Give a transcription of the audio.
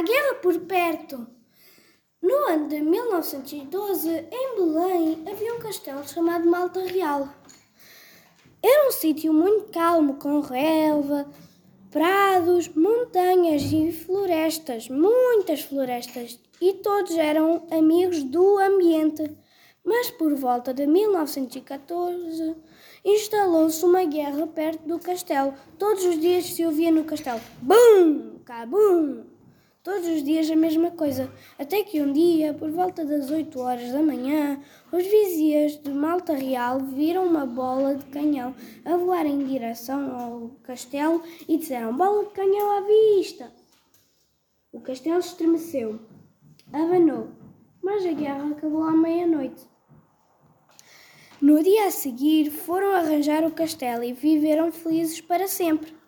a guerra por perto. No ano de 1912, em Belém, havia um castelo chamado Malta Real. Era um sítio muito calmo, com relva, prados, montanhas e florestas, muitas florestas, e todos eram amigos do ambiente. Mas por volta de 1914 instalou-se uma guerra perto do castelo. Todos os dias se ouvia no castelo: BUM! Cabum! Todos os dias a mesma coisa, até que um dia, por volta das 8 horas da manhã, os vizias de Malta Real viram uma bola de canhão a voar em direção ao castelo e disseram: Bola de canhão à vista! O castelo estremeceu, abanou, mas a guerra acabou à meia-noite. No dia a seguir, foram arranjar o castelo e viveram felizes para sempre.